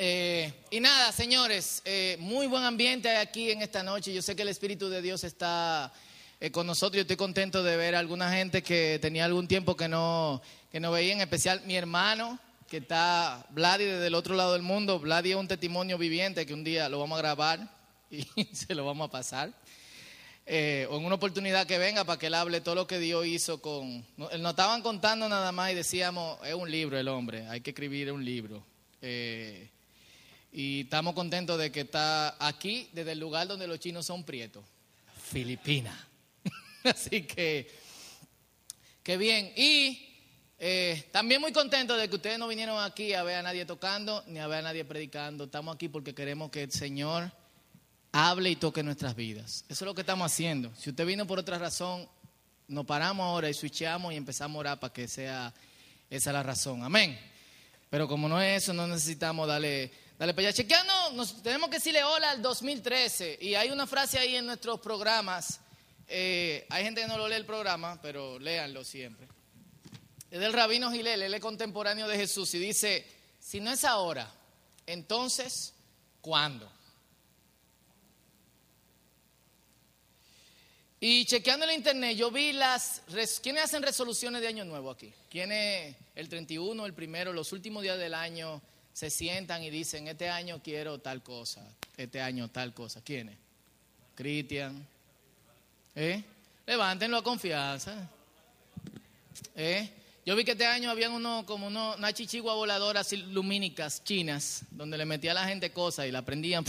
Eh, y nada, señores, eh, muy buen ambiente aquí en esta noche. Yo sé que el Espíritu de Dios está eh, con nosotros. Yo estoy contento de ver a alguna gente que tenía algún tiempo que no, que no veía, en especial mi hermano, que está Vladi desde el otro lado del mundo. Vladi es un testimonio viviente que un día lo vamos a grabar y se lo vamos a pasar. o en una oportunidad que venga para que él hable todo lo que Dios hizo con... Nos estaban contando nada más y decíamos, es un libro el hombre, hay que escribir un libro. Eh, y estamos contentos de que está aquí, desde el lugar donde los chinos son prietos, Filipinas. Así que, qué bien. Y eh, también muy contentos de que ustedes no vinieron aquí a ver a nadie tocando ni a ver a nadie predicando. Estamos aquí porque queremos que el Señor hable y toque nuestras vidas. Eso es lo que estamos haciendo. Si usted vino por otra razón, nos paramos ahora y switchamos y empezamos a orar para que sea esa la razón. Amén. Pero como no es eso, no necesitamos darle Dale, pues ya chequeando, nos, tenemos que decirle hola al 2013. Y hay una frase ahí en nuestros programas. Eh, hay gente que no lo lee el programa, pero léanlo siempre. Es del rabino Gilel, él es contemporáneo de Jesús y dice, si no es ahora, entonces, ¿cuándo? Y chequeando en internet, yo vi las... ¿Quiénes hacen resoluciones de año nuevo aquí? ¿Quiénes el 31, el primero, los últimos días del año? Se sientan y dicen, este año quiero tal cosa, este año tal cosa. ¿Quiénes? Cristian. ¿Eh? Levántenlo a confianza. ¿Eh? Yo vi que este año habían uno, como uno, una chichigua voladora así, lumínicas chinas, donde le metía a la gente cosas y la prendían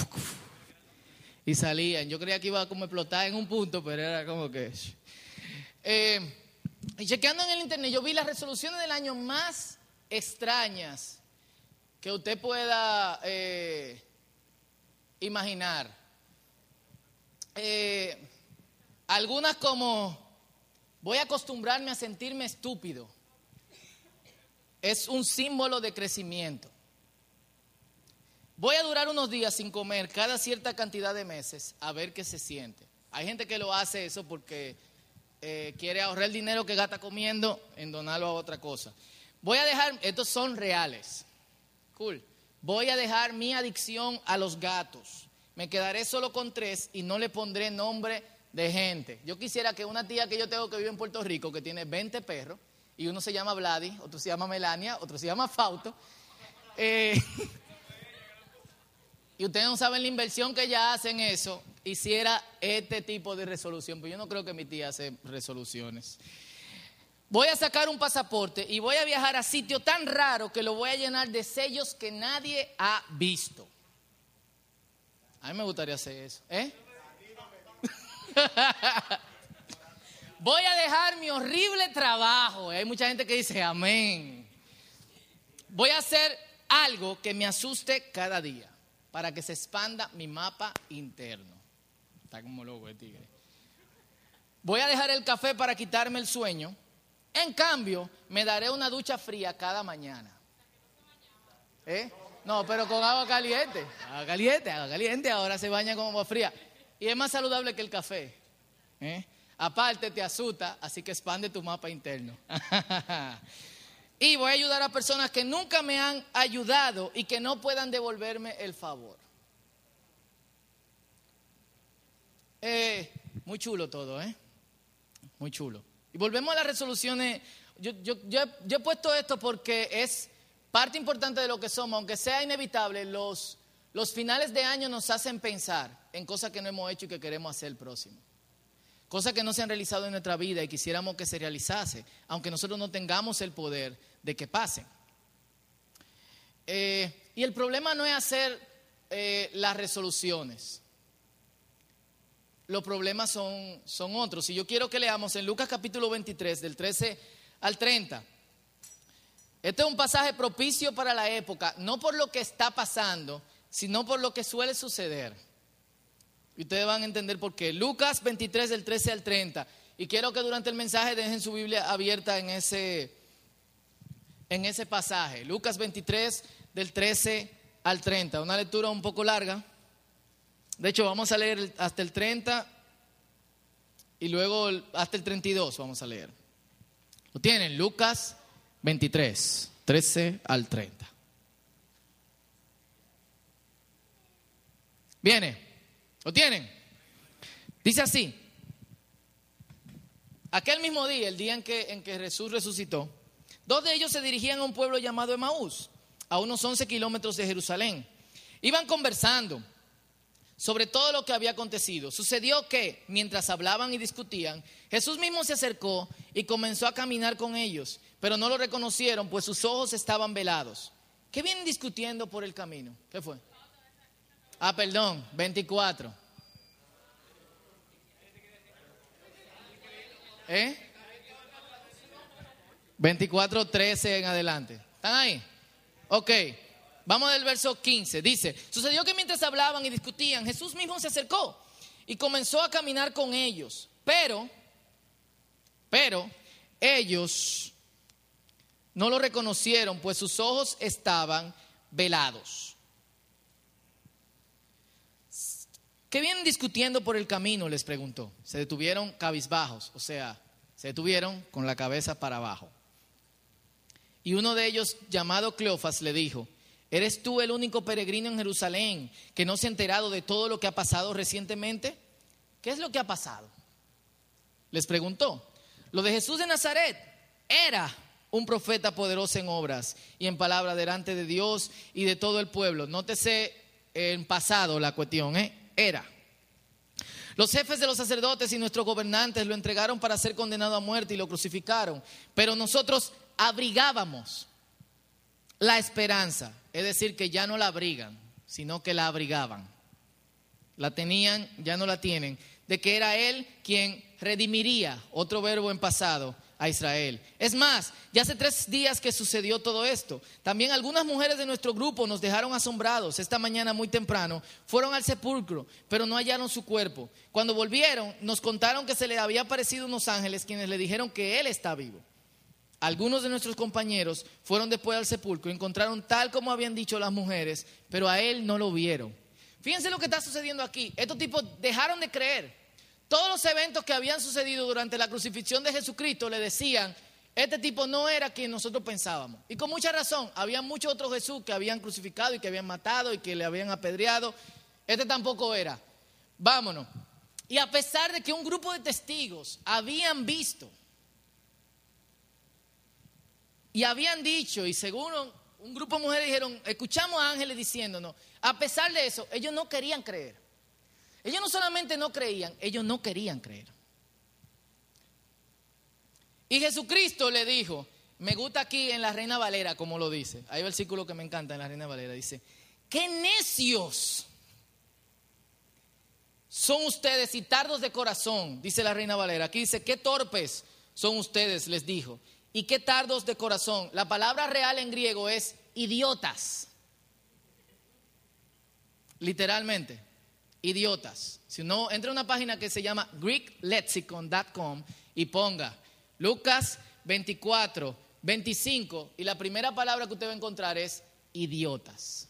y salían. Yo creía que iba a como explotar en un punto, pero era como que... Eh, y chequeando en el internet, yo vi las resoluciones del año más extrañas que usted pueda eh, imaginar. Eh, algunas como, voy a acostumbrarme a sentirme estúpido. Es un símbolo de crecimiento. Voy a durar unos días sin comer cada cierta cantidad de meses a ver qué se siente. Hay gente que lo hace eso porque eh, quiere ahorrar el dinero que gasta comiendo en donarlo a otra cosa. Voy a dejar, estos son reales. Cool. Voy a dejar mi adicción a los gatos. Me quedaré solo con tres y no le pondré nombre de gente. Yo quisiera que una tía que yo tengo que vive en Puerto Rico, que tiene 20 perros, y uno se llama Vladi, otro se llama Melania, otro se llama Fauto. Eh, y ustedes no saben la inversión que ya hacen eso, hiciera este tipo de resolución. Pero yo no creo que mi tía hace resoluciones voy a sacar un pasaporte y voy a viajar a sitio tan raro que lo voy a llenar de sellos que nadie ha visto. A mí me gustaría hacer eso. ¿eh? voy a dejar mi horrible trabajo. Hay mucha gente que dice amén. Voy a hacer algo que me asuste cada día para que se expanda mi mapa interno. Está como loco de tigre. Voy a dejar el café para quitarme el sueño en cambio, me daré una ducha fría cada mañana. ¿Eh? No, pero con agua caliente. Agua caliente, agua caliente. Ahora se baña con agua fría. Y es más saludable que el café. ¿Eh? Aparte te asusta, así que expande tu mapa interno. y voy a ayudar a personas que nunca me han ayudado y que no puedan devolverme el favor. Eh, muy chulo todo, ¿eh? Muy chulo. Y volvemos a las resoluciones. Yo, he puesto esto porque es parte importante de lo que somos, aunque sea inevitable, los, los finales de año nos hacen pensar en cosas que no hemos hecho y que queremos hacer el próximo. Cosas que no se han realizado en nuestra vida y quisiéramos que se realizase, aunque nosotros no tengamos el poder de que pasen. Eh, y el problema no es hacer eh, las resoluciones los problemas son, son otros. Y yo quiero que leamos en Lucas capítulo 23, del 13 al 30. Este es un pasaje propicio para la época, no por lo que está pasando, sino por lo que suele suceder. Y ustedes van a entender por qué. Lucas 23, del 13 al 30. Y quiero que durante el mensaje dejen su Biblia abierta en ese, en ese pasaje. Lucas 23, del 13 al 30. Una lectura un poco larga. De hecho, vamos a leer hasta el 30 y luego hasta el 32 vamos a leer. Lo tienen, Lucas 23, 13 al 30. Viene. ¿Lo tienen? Dice así. Aquel mismo día, el día en que, en que Jesús resucitó, dos de ellos se dirigían a un pueblo llamado Emaús, a unos 11 kilómetros de Jerusalén. Iban conversando sobre todo lo que había acontecido. Sucedió que, mientras hablaban y discutían, Jesús mismo se acercó y comenzó a caminar con ellos, pero no lo reconocieron, pues sus ojos estaban velados. ¿Qué vienen discutiendo por el camino? ¿Qué fue? Ah, perdón, 24. ¿Eh? 24, 13 en adelante. ¿Están ahí? Ok. Vamos del verso 15. Dice, sucedió que mientras hablaban y discutían, Jesús mismo se acercó y comenzó a caminar con ellos. Pero, pero, ellos no lo reconocieron, pues sus ojos estaban velados. ¿Qué vienen discutiendo por el camino? Les preguntó. Se detuvieron cabizbajos, o sea, se detuvieron con la cabeza para abajo. Y uno de ellos, llamado Cleofas, le dijo, ¿Eres tú el único peregrino en Jerusalén que no se ha enterado de todo lo que ha pasado recientemente? ¿Qué es lo que ha pasado? Les preguntó. Lo de Jesús de Nazaret era un profeta poderoso en obras y en palabra delante de Dios y de todo el pueblo. Nótese en pasado la cuestión, ¿eh? Era. Los jefes de los sacerdotes y nuestros gobernantes lo entregaron para ser condenado a muerte y lo crucificaron. Pero nosotros abrigábamos la esperanza es decir, que ya no la abrigan, sino que la abrigaban. La tenían, ya no la tienen, de que era Él quien redimiría, otro verbo en pasado, a Israel. Es más, ya hace tres días que sucedió todo esto. También algunas mujeres de nuestro grupo nos dejaron asombrados. Esta mañana muy temprano fueron al sepulcro, pero no hallaron su cuerpo. Cuando volvieron, nos contaron que se le había aparecido unos ángeles quienes le dijeron que Él está vivo. Algunos de nuestros compañeros fueron después al sepulcro, encontraron tal como habían dicho las mujeres, pero a él no lo vieron. Fíjense lo que está sucediendo aquí. Estos tipos dejaron de creer. Todos los eventos que habían sucedido durante la crucifixión de Jesucristo le decían, este tipo no era quien nosotros pensábamos. Y con mucha razón, había muchos otros Jesús que habían crucificado y que habían matado y que le habían apedreado. Este tampoco era. Vámonos. Y a pesar de que un grupo de testigos habían visto y habían dicho, y según un grupo de mujeres dijeron, escuchamos a ángeles diciéndonos, a pesar de eso, ellos no querían creer. Ellos no solamente no creían, ellos no querían creer. Y Jesucristo le dijo, me gusta aquí en la Reina Valera, como lo dice. Hay versículo que me encanta en la Reina Valera. Dice, qué necios son ustedes y tardos de corazón, dice la Reina Valera. Aquí dice, qué torpes son ustedes, les dijo y qué tardos de corazón. La palabra real en griego es idiotas. Literalmente, idiotas. Si uno entra a una página que se llama greeklexicon.com y ponga Lucas 24, 25 y la primera palabra que usted va a encontrar es idiotas.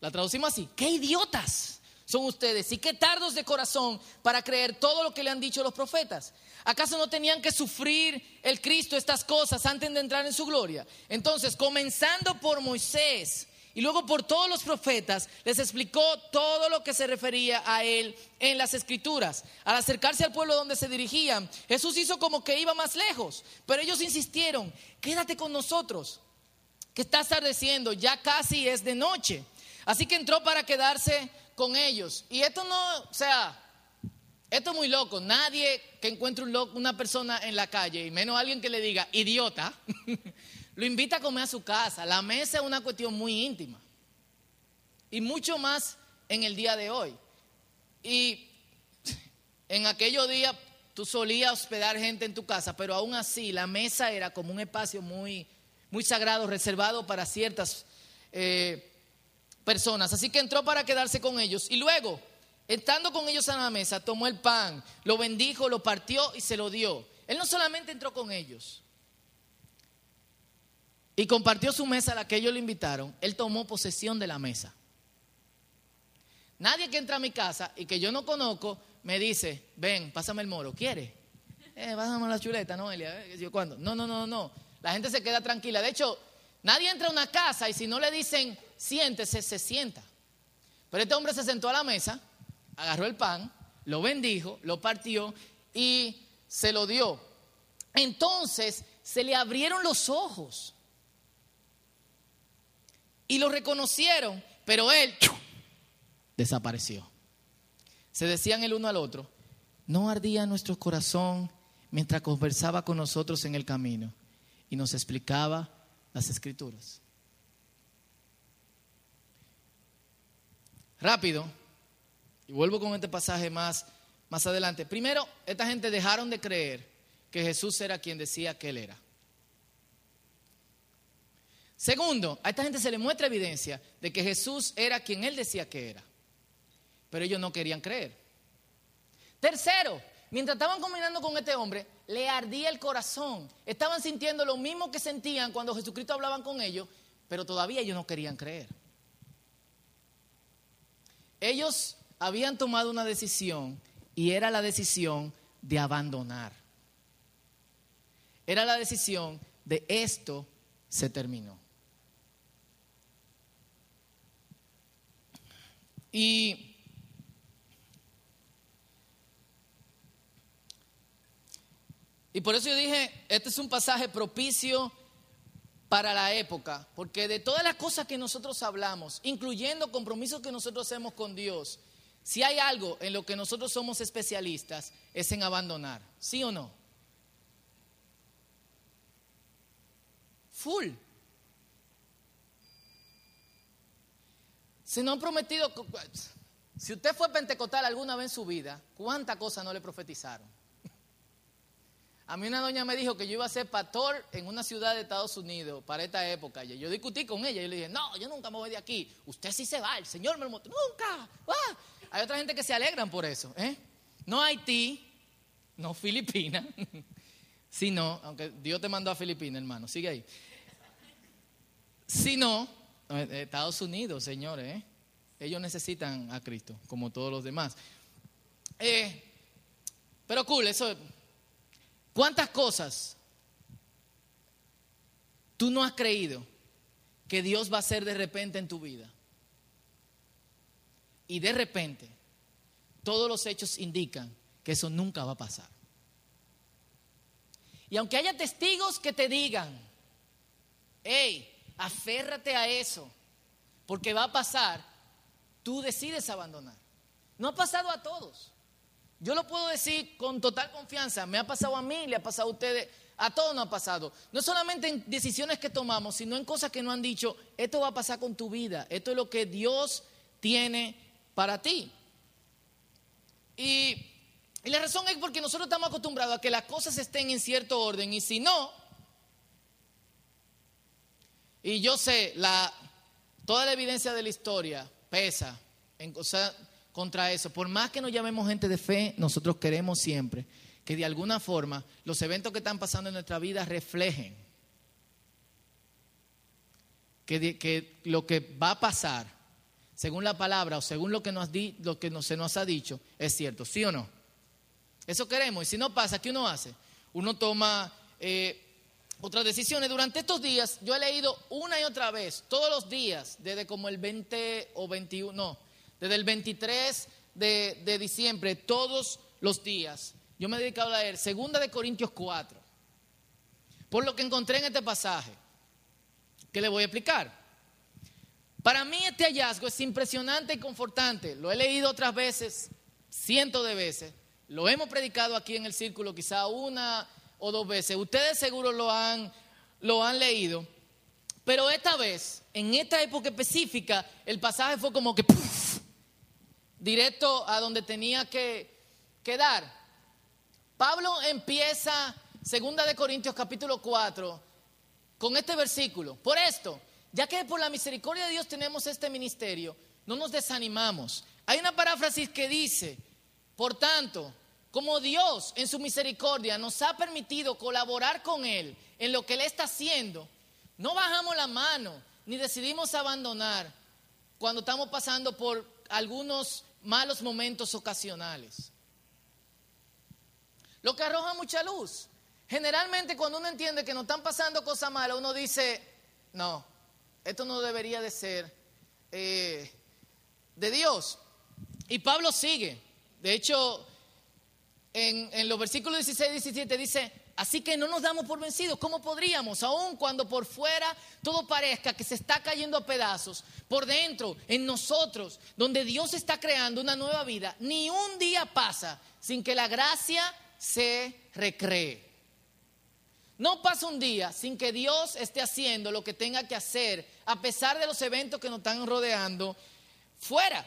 La traducimos así, ¿qué idiotas? son ustedes y qué tardos de corazón para creer todo lo que le han dicho los profetas. ¿Acaso no tenían que sufrir el Cristo estas cosas antes de entrar en su gloria? Entonces, comenzando por Moisés y luego por todos los profetas, les explicó todo lo que se refería a él en las escrituras. Al acercarse al pueblo donde se dirigían, Jesús hizo como que iba más lejos, pero ellos insistieron, quédate con nosotros, que está atardeciendo, ya casi es de noche. Así que entró para quedarse con ellos. Y esto no, o sea, esto es muy loco. Nadie que encuentre un una persona en la calle, y menos alguien que le diga idiota, lo invita a comer a su casa. La mesa es una cuestión muy íntima. Y mucho más en el día de hoy. Y en aquellos días tú solías hospedar gente en tu casa, pero aún así la mesa era como un espacio muy, muy sagrado, reservado para ciertas eh, personas. Así que entró para quedarse con ellos. Y luego, estando con ellos a la mesa, tomó el pan, lo bendijo, lo partió y se lo dio. Él no solamente entró con ellos y compartió su mesa a la que ellos le invitaron, él tomó posesión de la mesa. Nadie que entra a mi casa y que yo no conozco me dice, ven, pásame el moro, ¿quiere? Eh, pásame la chuleta, ¿no, Elia? Eh. No, no, no, no. La gente se queda tranquila. De hecho, Nadie entra a una casa y si no le dicen siéntese, se sienta. Pero este hombre se sentó a la mesa, agarró el pan, lo bendijo, lo partió y se lo dio. Entonces se le abrieron los ojos y lo reconocieron, pero él desapareció. Se decían el uno al otro, no ardía nuestro corazón mientras conversaba con nosotros en el camino y nos explicaba las escrituras. Rápido, y vuelvo con este pasaje más, más adelante. Primero, esta gente dejaron de creer que Jesús era quien decía que él era. Segundo, a esta gente se le muestra evidencia de que Jesús era quien él decía que era, pero ellos no querían creer. Tercero, mientras estaban combinando con este hombre, le ardía el corazón. Estaban sintiendo lo mismo que sentían cuando Jesucristo hablaban con ellos, pero todavía ellos no querían creer. Ellos habían tomado una decisión y era la decisión de abandonar. Era la decisión de esto se terminó. Y Y por eso yo dije, este es un pasaje propicio para la época, porque de todas las cosas que nosotros hablamos, incluyendo compromisos que nosotros hacemos con Dios, si hay algo en lo que nosotros somos especialistas, es en abandonar, ¿sí o no? Full. Se nos han prometido, si usted fue pentecostal alguna vez en su vida, ¿cuántas cosas no le profetizaron? A mí una doña me dijo que yo iba a ser pastor en una ciudad de Estados Unidos para esta época. Y yo discutí con ella y le dije, no, yo nunca me voy de aquí. Usted sí se va, el Señor me lo mostró. Nunca. Ah". Hay otra gente que se alegran por eso. ¿eh? No Haití, no Filipinas, sino, aunque Dios te mandó a Filipinas, hermano, sigue ahí. Sino eh, Estados Unidos, señores. ¿eh? Ellos necesitan a Cristo, como todos los demás. Eh, pero cool, eso ¿Cuántas cosas tú no has creído que Dios va a hacer de repente en tu vida? Y de repente, todos los hechos indican que eso nunca va a pasar. Y aunque haya testigos que te digan, hey, aférrate a eso, porque va a pasar, tú decides abandonar. No ha pasado a todos. Yo lo puedo decir con total confianza. Me ha pasado a mí, le ha pasado a ustedes, a todos nos ha pasado. No solamente en decisiones que tomamos, sino en cosas que nos han dicho, esto va a pasar con tu vida, esto es lo que Dios tiene para ti. Y, la razón es porque nosotros estamos acostumbrados a que las cosas estén en cierto orden y si no, y yo sé, la, toda la evidencia de la historia pesa contra eso. Por más que nos llamemos gente de fe, nosotros queremos siempre que de alguna forma los eventos que están pasando en nuestra vida reflejen que lo que va a pasar, según la palabra o según lo que, nos di, lo que se nos ha dicho, es cierto, ¿sí o no? Eso queremos. Y si no pasa, ¿qué uno hace? Uno toma eh, otras decisiones. Durante estos días, yo he leído una y otra vez, todos los días, desde como el 20 o 21, no, desde el 23 de, diciembre, todos los días, yo me he dedicado a leer Segunda de Corintios 4. Por lo que encontré en este pasaje, que le voy a explicar. Para mí este hallazgo es impresionante y confortante. Lo he leído otras veces, cientos de veces. Lo hemos predicado aquí en el círculo quizá una o dos veces. Ustedes seguro lo han, lo han leído. Pero esta vez, en esta época específica, el pasaje fue como que directo a donde tenía que quedar. Pablo empieza, segunda de Corintios capítulo 4, con este versículo. Por esto, ya que por la misericordia de Dios tenemos este ministerio, no nos desanimamos. Hay una paráfrasis que dice, por tanto, como Dios en su misericordia nos ha permitido colaborar con Él en lo que Él está haciendo, no bajamos la mano ni decidimos abandonar cuando estamos pasando por algunos malos momentos ocasionales. Lo que arroja mucha luz. Generalmente cuando uno entiende que nos están pasando cosas malas, uno dice, no, esto no debería de ser eh, de Dios. Y Pablo sigue. De hecho, en, en los versículos 16 y 17 dice, Así que no nos damos por vencidos. ¿Cómo podríamos? Aun cuando por fuera todo parezca que se está cayendo a pedazos, por dentro, en nosotros, donde Dios está creando una nueva vida, ni un día pasa sin que la gracia se recree. No pasa un día sin que Dios esté haciendo lo que tenga que hacer, a pesar de los eventos que nos están rodeando fuera.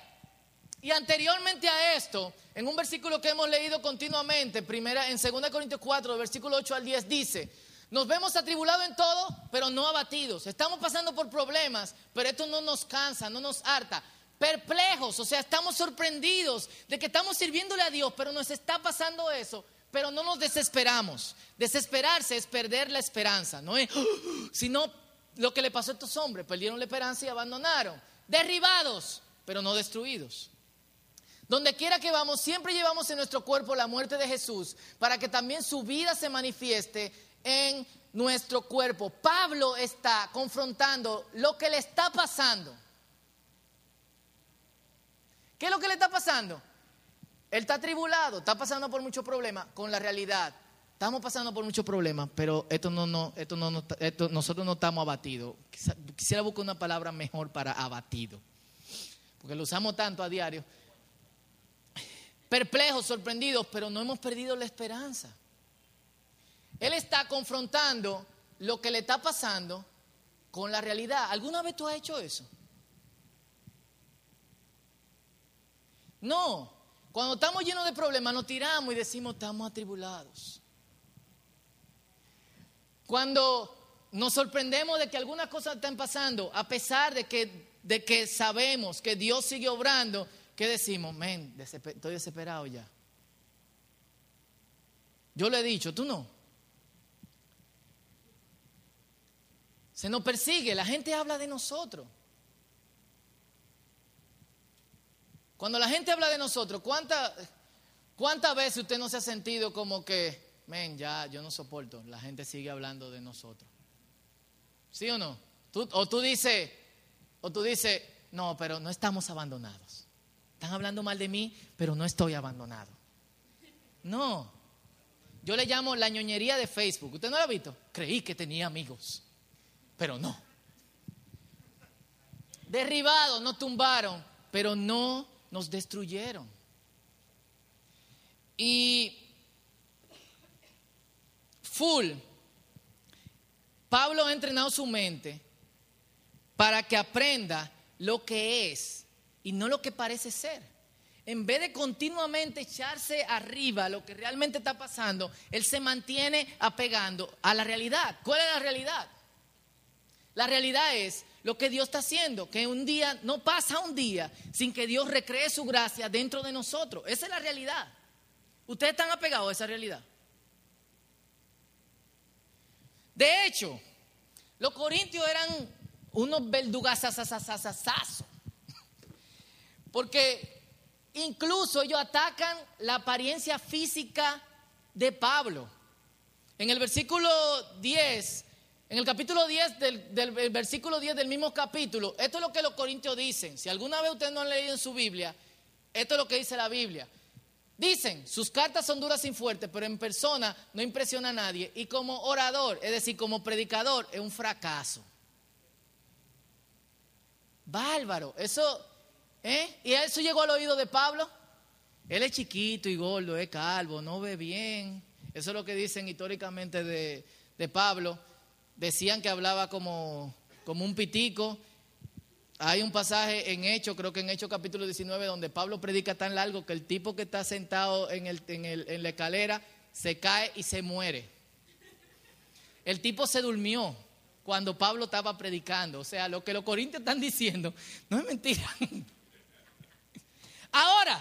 Y anteriormente a esto, en un versículo que hemos leído continuamente, primera, en 2 Corintios 4, versículo 8 al 10, dice, nos vemos atribulados en todo, pero no abatidos. Estamos pasando por problemas, pero esto no nos cansa, no nos harta. Perplejos, o sea, estamos sorprendidos de que estamos sirviéndole a Dios, pero nos está pasando eso, pero no nos desesperamos. Desesperarse es perder la esperanza, no es, sino lo que le pasó a estos hombres, perdieron la esperanza y abandonaron. Derribados, pero no destruidos. Donde quiera que vamos, siempre llevamos en nuestro cuerpo la muerte de Jesús para que también su vida se manifieste en nuestro cuerpo. Pablo está confrontando lo que le está pasando. ¿Qué es lo que le está pasando? Él está tribulado, está pasando por muchos problemas con la realidad. Estamos pasando por muchos problemas, pero esto no, no, esto no, esto, nosotros no estamos abatidos. Quisiera buscar una palabra mejor para abatido, porque lo usamos tanto a diario perplejos, sorprendidos, pero no hemos perdido la esperanza. Él está confrontando lo que le está pasando con la realidad. ¿Alguna vez tú has hecho eso? No. Cuando estamos llenos de problemas nos tiramos y decimos estamos atribulados. Cuando nos sorprendemos de que algunas cosas están pasando, a pesar de que, de que sabemos que Dios sigue obrando, ¿qué decimos? Men, estoy desesperado ya. Yo le he dicho, tú no. Se nos persigue, la gente habla de nosotros. Cuando la gente habla de nosotros, ¿cuántas cuánta veces usted no se ha sentido como que, men, ya yo no soporto, la gente sigue hablando de nosotros? ¿Sí o no? o tú dices, o tú dices, no, pero no estamos abandonados. Están hablando mal de mí, pero no estoy abandonado. No. Yo le llamo la ñoñería de Facebook. ¿Usted no lo ha visto? Creí que tenía amigos, pero no. Derribados, no tumbaron, pero no nos destruyeron. Y full, Pablo ha entrenado su mente para que aprenda lo que es y no lo que parece ser. En vez de continuamente echarse arriba lo que realmente está pasando, él se mantiene apegando a la realidad. ¿Cuál es la realidad? La realidad es lo que Dios está haciendo, que un día, no pasa un día sin que Dios recree su gracia dentro de nosotros. Esa es la realidad. Ustedes están apegados a esa realidad. De hecho, los corintios eran unos verdugazazazazazazos. Porque incluso ellos atacan la apariencia física de Pablo. En el versículo 10, en el capítulo 10 del, versículo 10 del mismo capítulo, esto es lo que los corintios dicen. Si alguna vez ustedes no han leído en su Biblia, esto es lo que dice la Biblia. Dicen, sus cartas son duras y fuertes, pero en persona no impresiona a nadie. Y como orador, es decir, como predicador, es un fracaso. Bárbaro. Eso ¿Eh? ¿Y eso llegó al oído de Pablo? Él es chiquito y gordo, es calvo, no ve bien. Eso es lo que dicen históricamente de, Pablo. Decían que hablaba como, como un pitico. Hay un pasaje en Hechos, creo que en Hechos capítulo 19, donde Pablo predica tan largo que el tipo que está sentado en, el, en, el, en la escalera se cae y se muere. El tipo se durmió cuando Pablo estaba predicando. O sea, lo que los corintios están diciendo no es mentira. Ahora,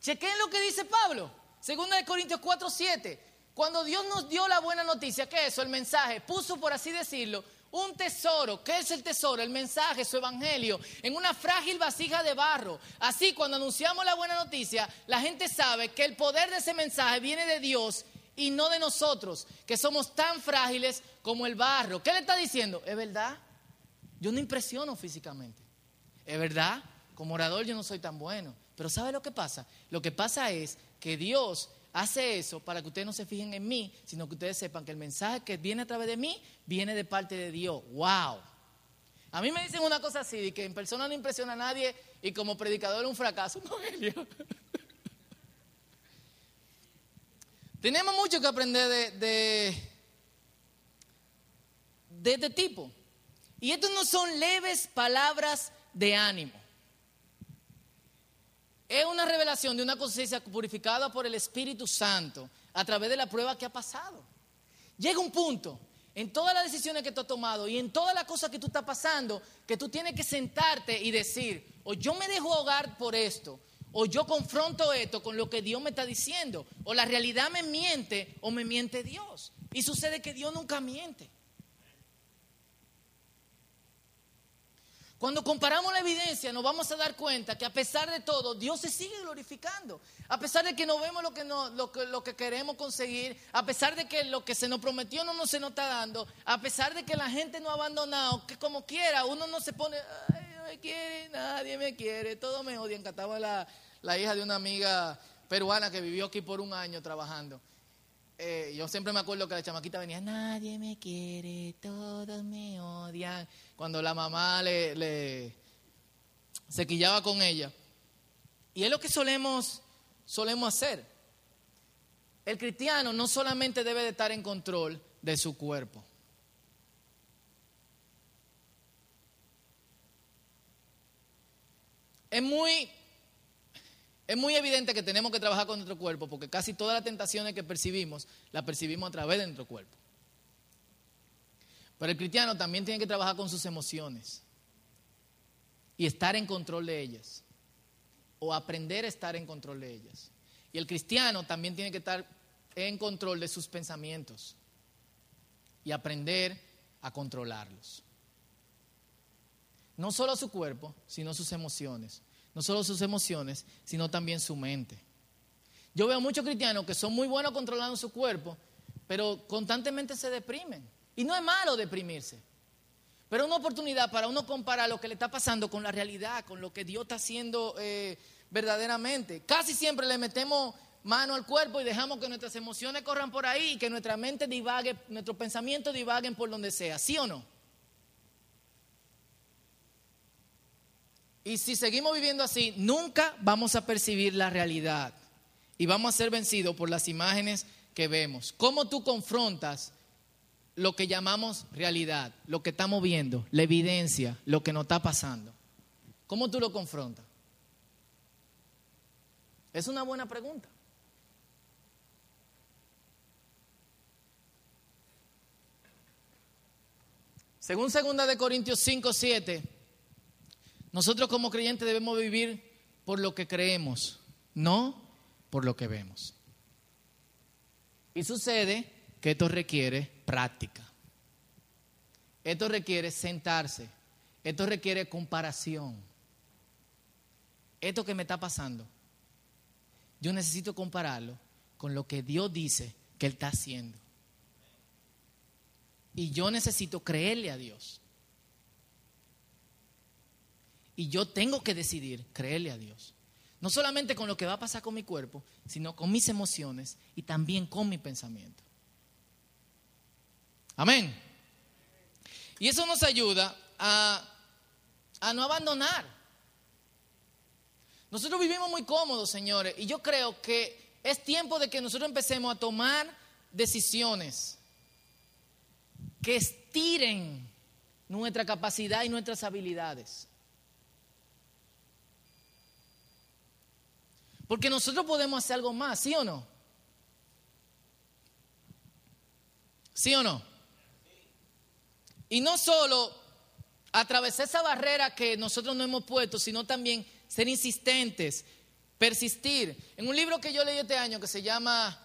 chequen lo que dice Pablo. Segunda de Corintios 4, 7. Cuando Dios nos dio la buena noticia, ¿qué es eso? El mensaje. Puso, por así decirlo, un tesoro. ¿Qué es el tesoro? El mensaje, su evangelio, en una frágil vasija de barro. Así, cuando anunciamos la buena noticia, la gente sabe que el poder de ese mensaje viene de Dios y no de nosotros, que somos tan frágiles como el barro. ¿Qué le está diciendo? Es verdad, yo no impresiono físicamente. Es verdad, como orador yo no soy tan bueno. Pero ¿sabe lo que pasa? Lo que pasa es que Dios hace eso para que ustedes no se fijen en mí, sino que ustedes sepan que el mensaje que viene a través de mí viene de parte de Dios. ¡Wow! A mí me dicen una cosa así, de que en persona no impresiona a nadie y como predicador un fracaso. No, Tenemos mucho que aprender de, este tipo. Y estos no son leves palabras de ánimo. Es una revelación de una conciencia purificada por el Espíritu Santo a través de la prueba que ha pasado. Llega un punto en todas las decisiones que tú has tomado y en todas las cosas que tú estás pasando que tú tienes que sentarte y decir, o yo me dejo ahogar por esto, o yo confronto esto con lo que Dios me está diciendo, o la realidad me miente o me miente Dios. Y sucede que Dios nunca miente. Cuando comparamos la evidencia nos vamos a dar cuenta que a pesar de todo Dios se sigue glorificando. A pesar de que no vemos lo que, no, lo que, lo que queremos conseguir, a pesar de que lo que se nos prometió no nos se nos está dando, a pesar de que la gente no ha abandonado, que como quiera uno no se pone, ay, no me quiere, nadie me quiere, todos me odian. Cataba la, la hija de una amiga peruana que vivió aquí por un año trabajando. Eh, yo siempre me acuerdo que la chamaquita venía, nadie me quiere, todos me odian. Cuando la mamá le, le se quillaba con ella. Y es lo que solemos, solemos hacer. El cristiano no solamente debe de estar en control de su cuerpo. Es muy es muy evidente que tenemos que trabajar con nuestro cuerpo porque casi todas las tentaciones que percibimos las percibimos a través de nuestro cuerpo. Pero el cristiano también tiene que trabajar con sus emociones y estar en control de ellas o aprender a estar en control de ellas. Y el cristiano también tiene que estar en control de sus pensamientos y aprender a controlarlos. No solo su cuerpo, sino sus emociones no solo sus emociones, sino también su mente. Yo veo muchos cristianos que son muy buenos controlando su cuerpo, pero constantemente se deprimen. Y no es malo deprimirse, pero es una oportunidad para uno comparar lo que le está pasando con la realidad, con lo que Dios está haciendo eh, verdaderamente. Casi siempre le metemos mano al cuerpo y dejamos que nuestras emociones corran por ahí y que nuestra mente divague, nuestros pensamientos divaguen por donde sea, ¿sí o no? Y si seguimos viviendo así, nunca vamos a percibir la realidad y vamos a ser vencidos por las imágenes que vemos. ¿Cómo tú confrontas lo que llamamos realidad, lo que estamos viendo, la evidencia, lo que nos está pasando? ¿Cómo tú lo confrontas? Es una buena pregunta. Según 2 de Corintios 5, 7, nosotros como creyentes debemos vivir por lo que creemos, no por lo que vemos. Y sucede que esto requiere práctica. Esto requiere sentarse. Esto requiere comparación. Esto que me está pasando, yo necesito compararlo con lo que Dios dice que Él está haciendo. Y yo necesito creerle a Dios. Y yo tengo que decidir creerle a Dios. No solamente con lo que va a pasar con mi cuerpo, sino con mis emociones y también con mi pensamiento. Amén. Y eso nos ayuda a, a no abandonar. Nosotros vivimos muy cómodos, señores, y yo creo que es tiempo de que nosotros empecemos a tomar decisiones que estiren nuestra capacidad y nuestras habilidades. Porque nosotros podemos hacer algo más, ¿sí o no? ¿Sí o no? Y no solo atravesar esa barrera que nosotros no hemos puesto, sino también ser insistentes, persistir. En un libro que yo leí este año que se llama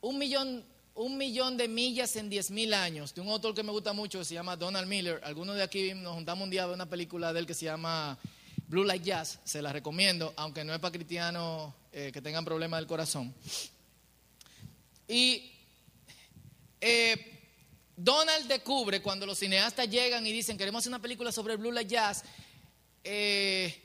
Un millón, un millón de millas en diez mil años, de un autor que me gusta mucho que se llama Donald Miller. Algunos de aquí nos juntamos un día a ver una película de él que se llama Blue Light Jazz, se la recomiendo, aunque no es para cristianos eh, que tengan problemas del corazón. Y eh, Donald descubre cuando los cineastas llegan y dicen queremos hacer una película sobre el Blue Light Jazz eh,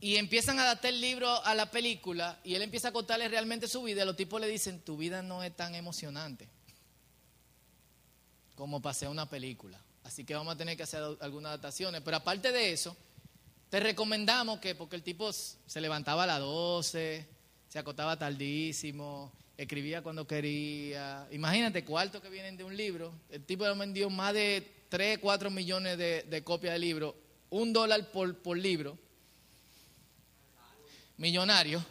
y empiezan a adaptar el libro a la película y él empieza a contarle realmente su vida, los tipos le dicen tu vida no es tan emocionante como pasé una película. Así que vamos a tener que hacer algunas adaptaciones. Pero aparte de eso, te recomendamos que, porque el tipo se levantaba a las 12, se acostaba tardísimo, escribía cuando quería. Imagínate, cuartos que vienen de un libro. El tipo vendió más de 3, 4 millones de, copias de libro, un dólar por, libro. Millonario.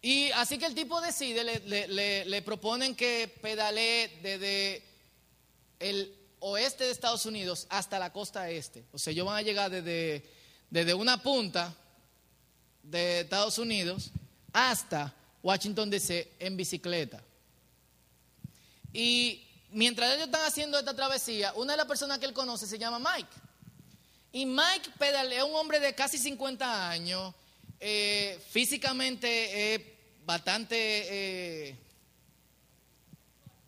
Y así que el tipo decide, le, le, le, proponen que pedalee desde el oeste de Estados Unidos hasta la costa este. O sea, ellos van a llegar desde, desde una punta de Estados Unidos hasta Washington DC en bicicleta. Y mientras ellos están haciendo esta travesía, una de las personas que él conoce se llama Mike. Y Mike pedalea, es un hombre de casi 50 años, eh, físicamente es bastante eh,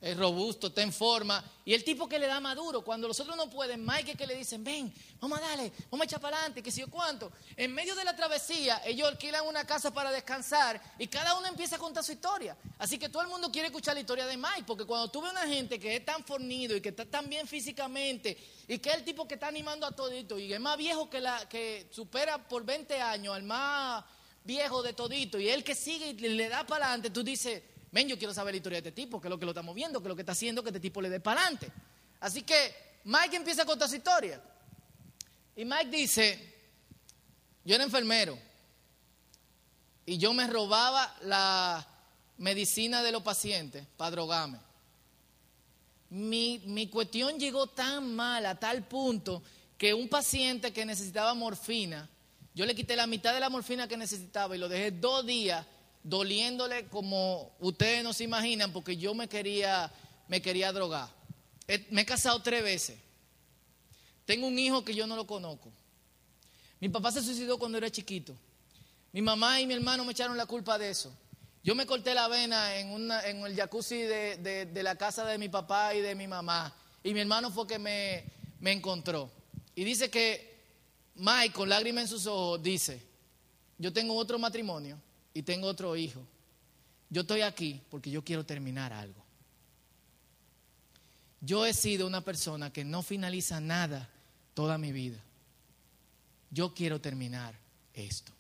es robusto, está en forma. Y el tipo que le da maduro, cuando los otros no pueden, Mike que le dicen, ven, vamos a darle, vamos a echar para adelante, que sé yo cuánto. En medio de la travesía, ellos alquilan una casa para descansar y cada uno empieza a contar su historia. Así que todo el mundo quiere escuchar la historia de Mike, porque cuando tú ves una gente que es tan fornido y que está tan bien físicamente y que es el tipo que está animando a todito y es más viejo que la que supera por 20 años al más viejo de todito y él que sigue y le da para adelante, tú dices ven, yo quiero saber la historia de este tipo, qué es lo que lo estamos viendo, qué es lo que está haciendo que este tipo le dé para adelante. Así que Mike empieza a contar su historia. Y Mike dice, yo era enfermero y yo me robaba la medicina de los pacientes para drogarme. Mi, mi cuestión llegó tan mal, a tal punto, que un paciente que necesitaba morfina, yo le quité la mitad de la morfina que necesitaba y lo dejé dos días doliéndole como ustedes no se imaginan, porque yo me quería, me quería drogar. Me he casado tres veces. Tengo un hijo que yo no lo conozco. Mi papá se suicidó cuando era chiquito. Mi mamá y mi hermano me echaron la culpa de eso. Yo me corté la vena en, una, en el jacuzzi de, de, la casa de mi papá y de mi mamá. Y mi hermano fue que me, me encontró. Y dice que Mike, con lágrimas en sus ojos, dice, yo tengo otro matrimonio y tengo otro hijo. Yo estoy aquí porque yo quiero terminar algo. Yo he sido una persona que no finaliza nada toda mi vida. Yo quiero terminar esto.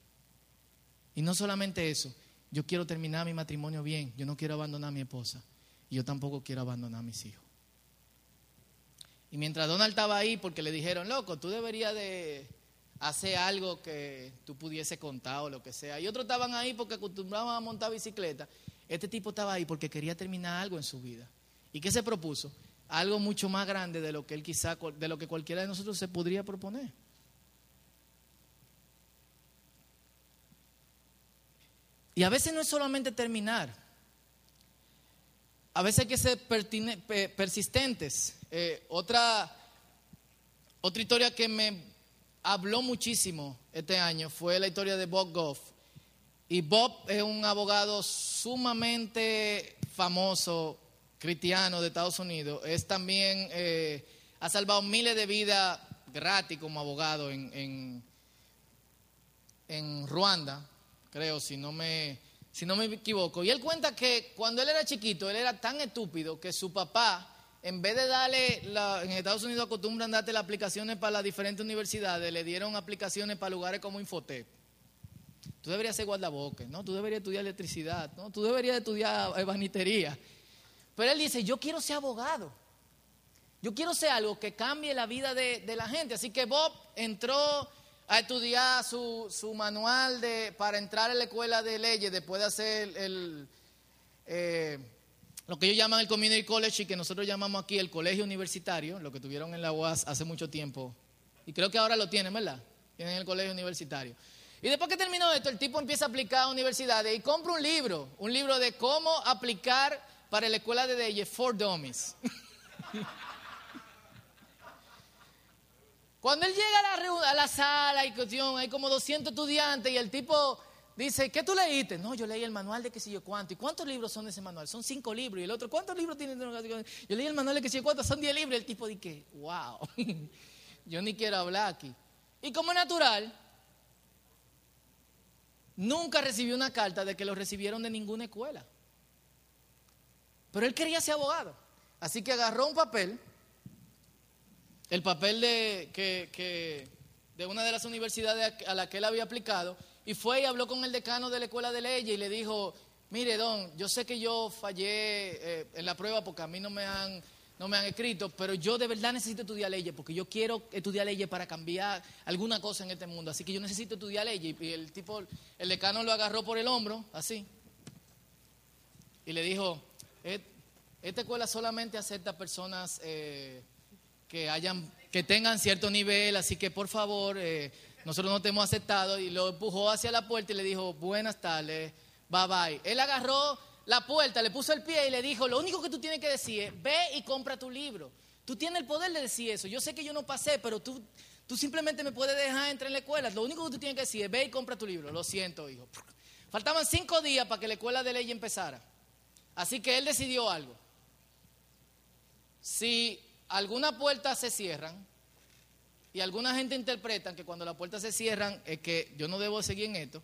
Y no solamente eso, yo quiero terminar mi matrimonio bien. Yo no quiero abandonar a mi esposa. Y yo tampoco quiero abandonar a mis hijos. Y mientras Donald estaba ahí, porque le dijeron, loco, tú deberías de hace algo que tú pudiese contar o lo que sea. Y otros estaban ahí porque acostumbraban a montar bicicleta. Este tipo estaba ahí porque quería terminar algo en su vida. ¿Y qué se propuso? Algo mucho más grande de lo que él quizá, de lo que cualquiera de nosotros se podría proponer. Y a veces no es solamente terminar. A veces hay que ser persistentes. Eh, otra, otra historia que me habló muchísimo este año fue la historia de Bob Goff. Y Bob es un abogado sumamente famoso, cristiano de Estados Unidos. Es también, eh, ha salvado miles de vidas gratis como abogado en, en, en Ruanda, creo, si no, me, si no me equivoco. Y él cuenta que cuando él era chiquito, él era tan estúpido que su papá en vez de darle, en Estados Unidos acostumbran darte las aplicaciones para las diferentes universidades, le dieron aplicaciones para lugares como Infotep. Tú deberías ser guardaboques, ¿no? Tú deberías estudiar electricidad, ¿no? Tú deberías estudiar ebanitería. Pero él dice, yo quiero ser abogado. Yo quiero ser algo que cambie la vida de, la gente. Así que Bob entró a estudiar su, manual de, para entrar a la escuela de leyes después de hacer el... Eh, lo que ellos llaman el Community College y que nosotros llamamos aquí el colegio universitario, lo que tuvieron en la UAS hace mucho tiempo. Y creo que ahora lo tienen, ¿verdad? Tienen el colegio universitario. Y después que terminó esto, el tipo empieza a aplicar a universidades y compra un libro, un libro de cómo aplicar para la escuela de leyes for dummies. Cuando él llega a la, a la sala y cuestión, hay como 200 estudiantes y el tipo dice, ¿qué tú leíste? No, yo leí el manual de qué sé yo cuánto. ¿Y cuántos libros son de ese manual? Son cinco libros. Y el otro, ¿cuántos libros tiene? Yo leí el manual de qué sé yo cuánto, son diez libros. El tipo dice, wow, yo ni quiero hablar aquí. Y como natural, nunca recibió una carta de que lo recibieron de ninguna escuela. Pero él quería ser abogado. Así que agarró un papel, el papel de, que, de una de las universidades a la que él había aplicado, y fue y habló con el decano de la escuela de leyes y le dijo, mire, don, yo sé que yo fallé eh, en la prueba porque a mí no me han no me han escrito, pero yo de verdad necesito estudiar leyes porque yo quiero estudiar leyes para cambiar alguna cosa en este mundo. Así que yo necesito estudiar leyes. Y el tipo, el decano lo agarró por el hombro, así, y le dijo: Esta escuela solamente acepta personas eh, que hayan, que tengan cierto nivel, así que por favor, eh, nosotros no te hemos aceptado. Y lo empujó hacia la puerta y le dijo: Buenas tardes, bye bye. Él agarró la puerta, le puso el pie y le dijo, lo único que tú tienes que decir es, ve y compra tu libro. Tú tienes el poder de decir eso. Yo sé que yo no pasé, pero tú, tú simplemente me puedes dejar entrar en la escuela. Lo único que tú tienes que decir es, ve y compra tu libro. Lo siento, hijo. Faltaban cinco días para que la escuela de ley empezara. Así que él decidió algo. Si alguna puerta se cierran, y alguna gente interpreta que cuando las puertas se cierran es que yo no debo seguir en esto,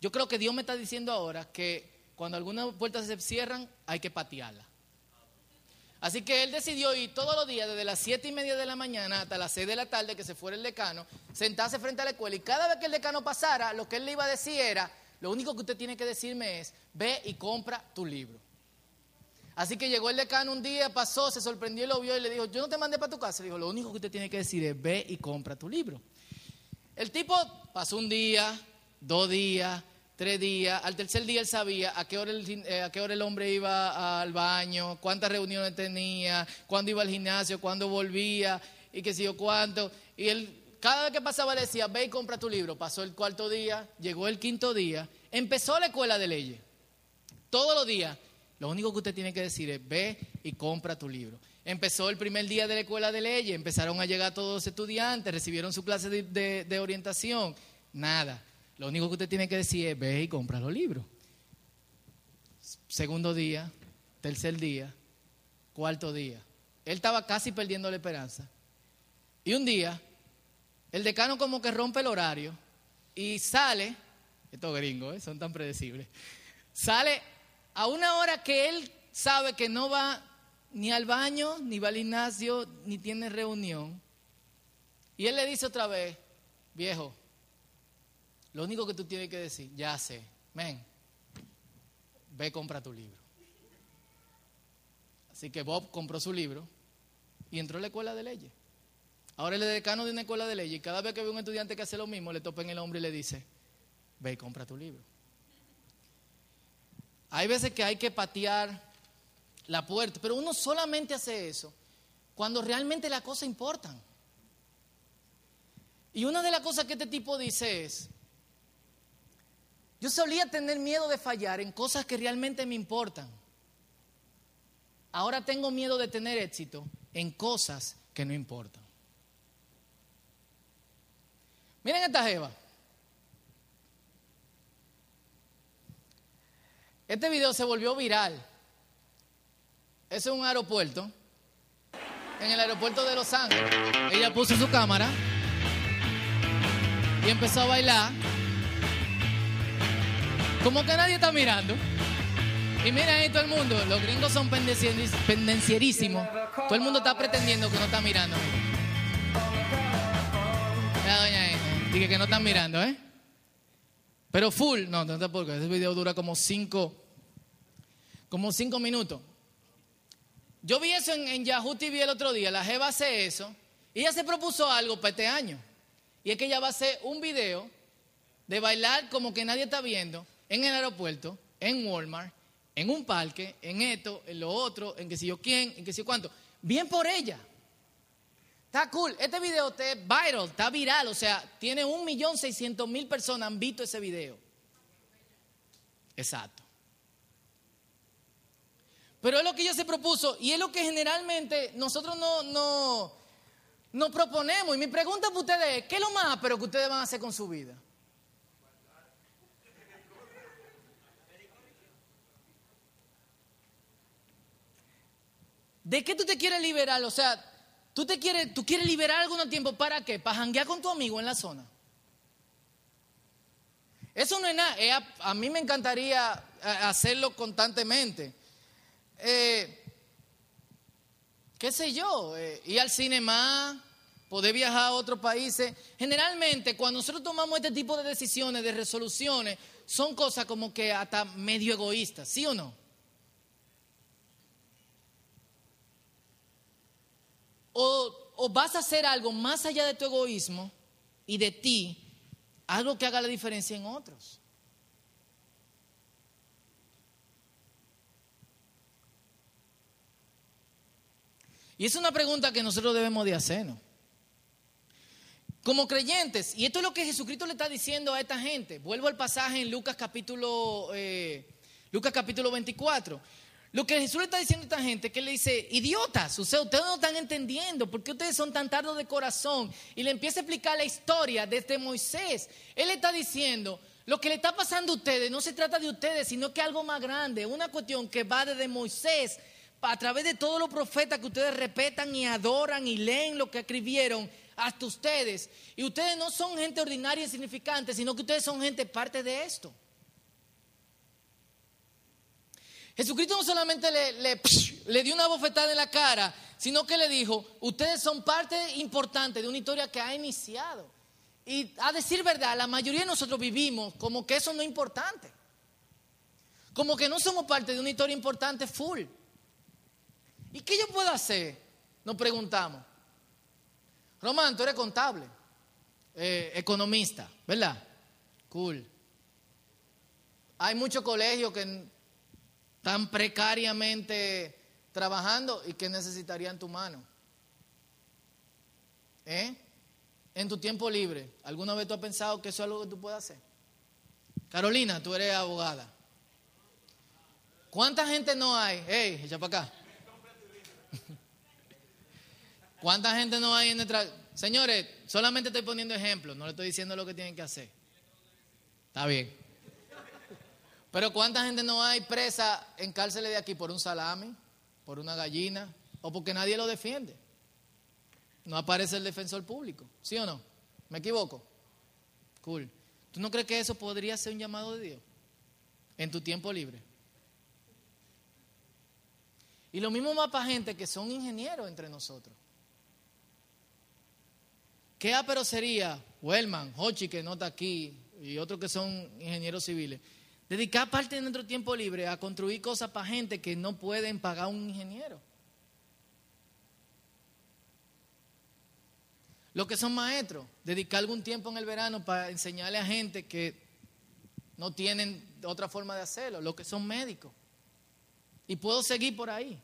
yo creo que Dios me está diciendo ahora que cuando algunas puertas se cierran, hay que patearla. Así que él decidió ir todos los días, desde las siete y media de la mañana hasta las seis de la tarde, que se fuera el decano, sentarse frente a la escuela y cada vez que el decano pasara, lo que él le iba a decir era, lo único que usted tiene que decirme es, ve y compra tu libro. Así que llegó el decano un día, pasó, se sorprendió y lo vio y le dijo, yo no te mandé para tu casa. Le dijo, lo único que usted tiene que decir es, ve y compra tu libro. El tipo pasó un día, dos días, tres días. Al tercer día él sabía a qué hora el, eh, a qué hora el hombre iba al baño, cuántas reuniones tenía, cuándo iba al gimnasio, cuándo volvía y qué sé yo cuánto. Y él, cada vez que pasaba le decía, ve y compra tu libro. Pasó el cuarto día, llegó el quinto día, empezó la escuela de leyes. Todos los días, lo único que usted tiene que decir es, ve y compra tu libro. Empezó el primer día de la escuela de leyes, empezaron a llegar todos los estudiantes, recibieron su clase de orientación. Nada. Lo único que usted tiene que decir es, ve y compra los libros. Segundo día, tercer día, cuarto día. Él estaba casi perdiendo la esperanza. Y un día, el decano como que rompe el horario y sale, estos gringos ¿eh? son tan predecibles, sale a una hora que él sabe que no va ni al baño, ni va al gimnasio, ni tiene reunión. Y él le dice otra vez, viejo, lo único que tú tienes que decir, ya sé, men, ve compra tu libro. Así que Bob compró su libro y entró a la escuela de leyes. Ahora él es decano de una escuela de leyes y cada vez que ve un estudiante que hace lo mismo, le topa en el hombro y le dice, ve y compra tu libro. Hay veces que hay que patear la puerta, pero uno solamente hace eso cuando realmente las cosas importan. Y una de las cosas que este tipo dice es, yo solía tener miedo de fallar en cosas que realmente me importan. Ahora tengo miedo de tener éxito en cosas que no importan. Miren esta jeva. Este video se volvió viral. Es un aeropuerto. En el aeropuerto de Los Ángeles. Ella puso su cámara y empezó a bailar como que nadie está mirando. Y mira ahí todo el mundo, los gringos son pendencierísimos. Todo el mundo está pretendiendo que no está mirando. Ya, doña Dije que no están mirando, ¿eh? Pero full, no, no porque ese video dura como cinco, como cinco minutos. Yo vi eso en, en, Yahoo TV el otro día, la Jeva hace eso, y ella se propuso algo para este año. Y es que ella va a hacer un video de bailar como que nadie está viendo, en el aeropuerto, en Walmart, en un parque, en esto, en lo otro, en que si yo quién, en que si cuánto. Bien por ella. Está cool. Este video está viral, está viral. O sea, tiene un millón seiscientos mil personas han visto ese video. Exacto. Pero es lo que ella se propuso y es lo que generalmente nosotros no, no, no proponemos. Y mi pregunta para ustedes es, ¿qué es lo más pero que ustedes van a hacer con su vida? ¿De qué tú te quieres liberar? O sea, tú te quieres, tú quieres liberar algún tiempo para qué? Para janguear con tu amigo en la zona. Eso no es nada. A, a mí me encantaría eh, hacerlo constantemente. Eh, ¿Qué sé yo? Eh, ir al cine más, poder viajar a otros países. Generalmente, cuando nosotros tomamos este tipo de decisiones, de resoluciones, son cosas como que hasta medio egoístas, ¿sí o no? O, vas a hacer algo más allá de tu egoísmo y de ti, algo que haga la diferencia en otros. Y es una pregunta que nosotros debemos de hacernos. Como creyentes, y esto es lo que Jesucristo le está diciendo a esta gente. Vuelvo al pasaje en Lucas capítulo, eh, Lucas capítulo 24. Lo que Jesús le está diciendo a esta gente, que le dice, idiotas, ustedes no están entendiendo, ¿por qué ustedes son tan tardos de corazón? Y le empieza a explicar la historia desde Moisés. Él le está diciendo, lo que le está pasando a ustedes no se trata de ustedes, sino que algo más grande, una cuestión que va desde Moisés, a través de todos los profetas que ustedes respetan y adoran y leen lo que escribieron, hasta ustedes. Y ustedes no son gente ordinaria y insignificante, sino que ustedes son gente parte de esto. Jesucristo no solamente le, dio una bofetada en la cara, sino que le dijo, ustedes son parte importante de una historia que ha iniciado. Y a decir verdad, la mayoría de nosotros vivimos como que eso no es importante. Como que no somos parte de una historia importante full. ¿Y qué yo puedo hacer? Nos preguntamos. Román, tú eres contable, eh, economista, ¿verdad? Cool. Hay muchos colegios que tan precariamente trabajando y que necesitarían tu mano. ¿Eh? En tu tiempo libre, ¿alguna vez tú has pensado que eso es algo que tú puedes hacer? Carolina, tú eres abogada. ¿Cuánta gente no hay? Hey, echa para acá. ¿Cuánta gente no hay en nuestra... Señores, solamente estoy poniendo ejemplos, no le estoy diciendo lo que tienen que hacer. Está bien. Pero ¿cuánta gente no hay presa en cárceles de aquí por un salami, por una gallina o porque nadie lo defiende? No aparece el defensor público, ¿sí o no? ¿Me equivoco? Cool. ¿Tú no crees que eso podría ser un llamado de Dios en tu tiempo libre? Y lo mismo más para gente que son ingenieros entre nosotros. ¿Qué pero sería Wellman, Hochi, que no está aquí, y otros que son ingenieros civiles? Dedicar parte de nuestro tiempo libre a construir cosas para gente que no pueden pagar un ingeniero. Los que son maestros, dedicar algún tiempo en el verano para enseñarle a gente que no tienen otra forma de hacerlo. Los que son médicos. Y puedo seguir por ahí.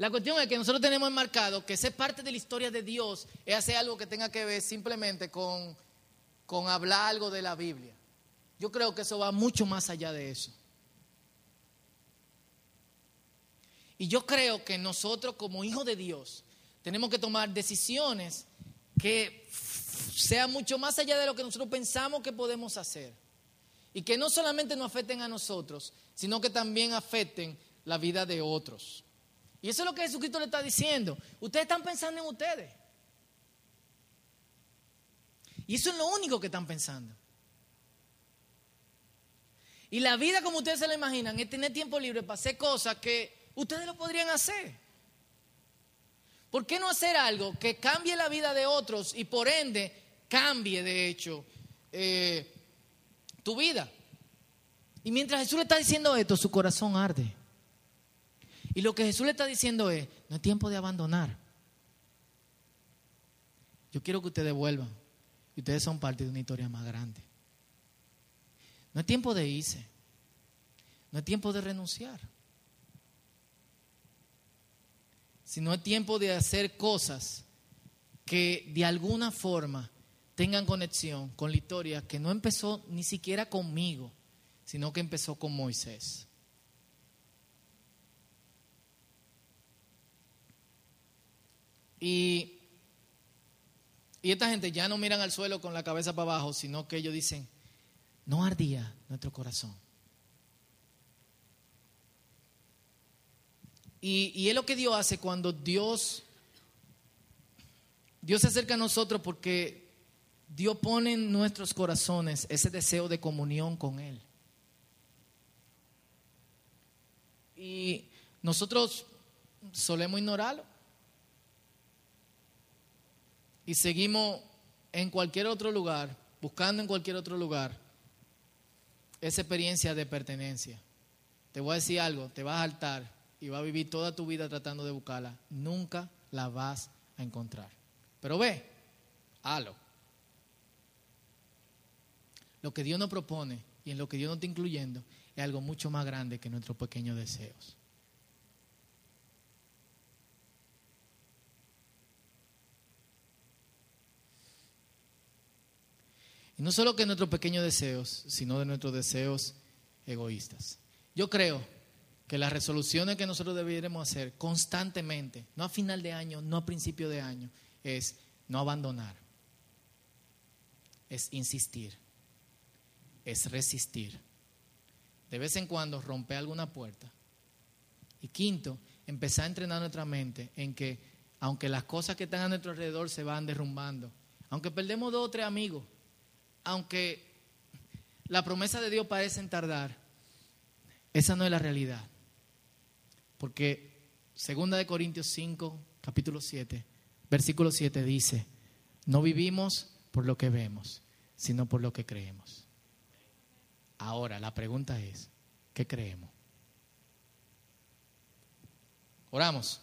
La cuestión es que nosotros tenemos enmarcado que ser parte de la historia de Dios es hacer algo que tenga que ver simplemente con, con hablar algo de la Biblia. Yo creo que eso va mucho más allá de eso. Y yo creo que nosotros como hijos de Dios tenemos que tomar decisiones que sean mucho más allá de lo que nosotros pensamos que podemos hacer. Y que no solamente nos afecten a nosotros, sino que también afecten la vida de otros. Y eso es lo que Jesucristo le está diciendo. Ustedes están pensando en ustedes. Y eso es lo único que están pensando. Y la vida como ustedes se la imaginan es tener tiempo libre para hacer cosas que ustedes lo podrían hacer. ¿Por qué no hacer algo que cambie la vida de otros y por ende cambie de hecho eh, tu vida? Y mientras Jesús le está diciendo esto, su corazón arde. Y lo que Jesús le está diciendo es, no es tiempo de abandonar. Yo quiero que ustedes vuelvan. Y ustedes son parte de una historia más grande. No es tiempo de irse. No es tiempo de renunciar. Sino es tiempo de hacer cosas que de alguna forma tengan conexión con la historia que no empezó ni siquiera conmigo, sino que empezó con Moisés. Y, y esta gente ya no miran al suelo con la cabeza para abajo, sino que ellos dicen, no ardía nuestro corazón. Y, y es lo que Dios hace cuando Dios, Dios se acerca a nosotros porque Dios pone en nuestros corazones ese deseo de comunión con Él. Y nosotros solemos ignorarlo. Y seguimos en cualquier otro lugar, buscando en cualquier otro lugar esa experiencia de pertenencia. Te voy a decir algo, te vas a saltar y vas a vivir toda tu vida tratando de buscarla. Nunca la vas a encontrar. Pero ve, halo. Lo que Dios nos propone y en lo que Dios nos está incluyendo es algo mucho más grande que nuestros pequeños deseos. Y no solo que nuestros pequeños deseos, sino de nuestros deseos egoístas. Yo creo que las resoluciones que nosotros deberíamos hacer constantemente, no a final de año, no a principio de año, es no abandonar, es insistir, es resistir. De vez en cuando romper alguna puerta. Y quinto, empezar a entrenar nuestra mente en que aunque las cosas que están a nuestro alrededor se van derrumbando, aunque perdemos dos o tres amigos, aunque la promesa de Dios parece tardar, esa no es la realidad. Porque segunda de Corintios 5, capítulo 7, versículo 7 dice, no vivimos por lo que vemos, sino por lo que creemos. Ahora, la pregunta es, ¿qué creemos? Oramos.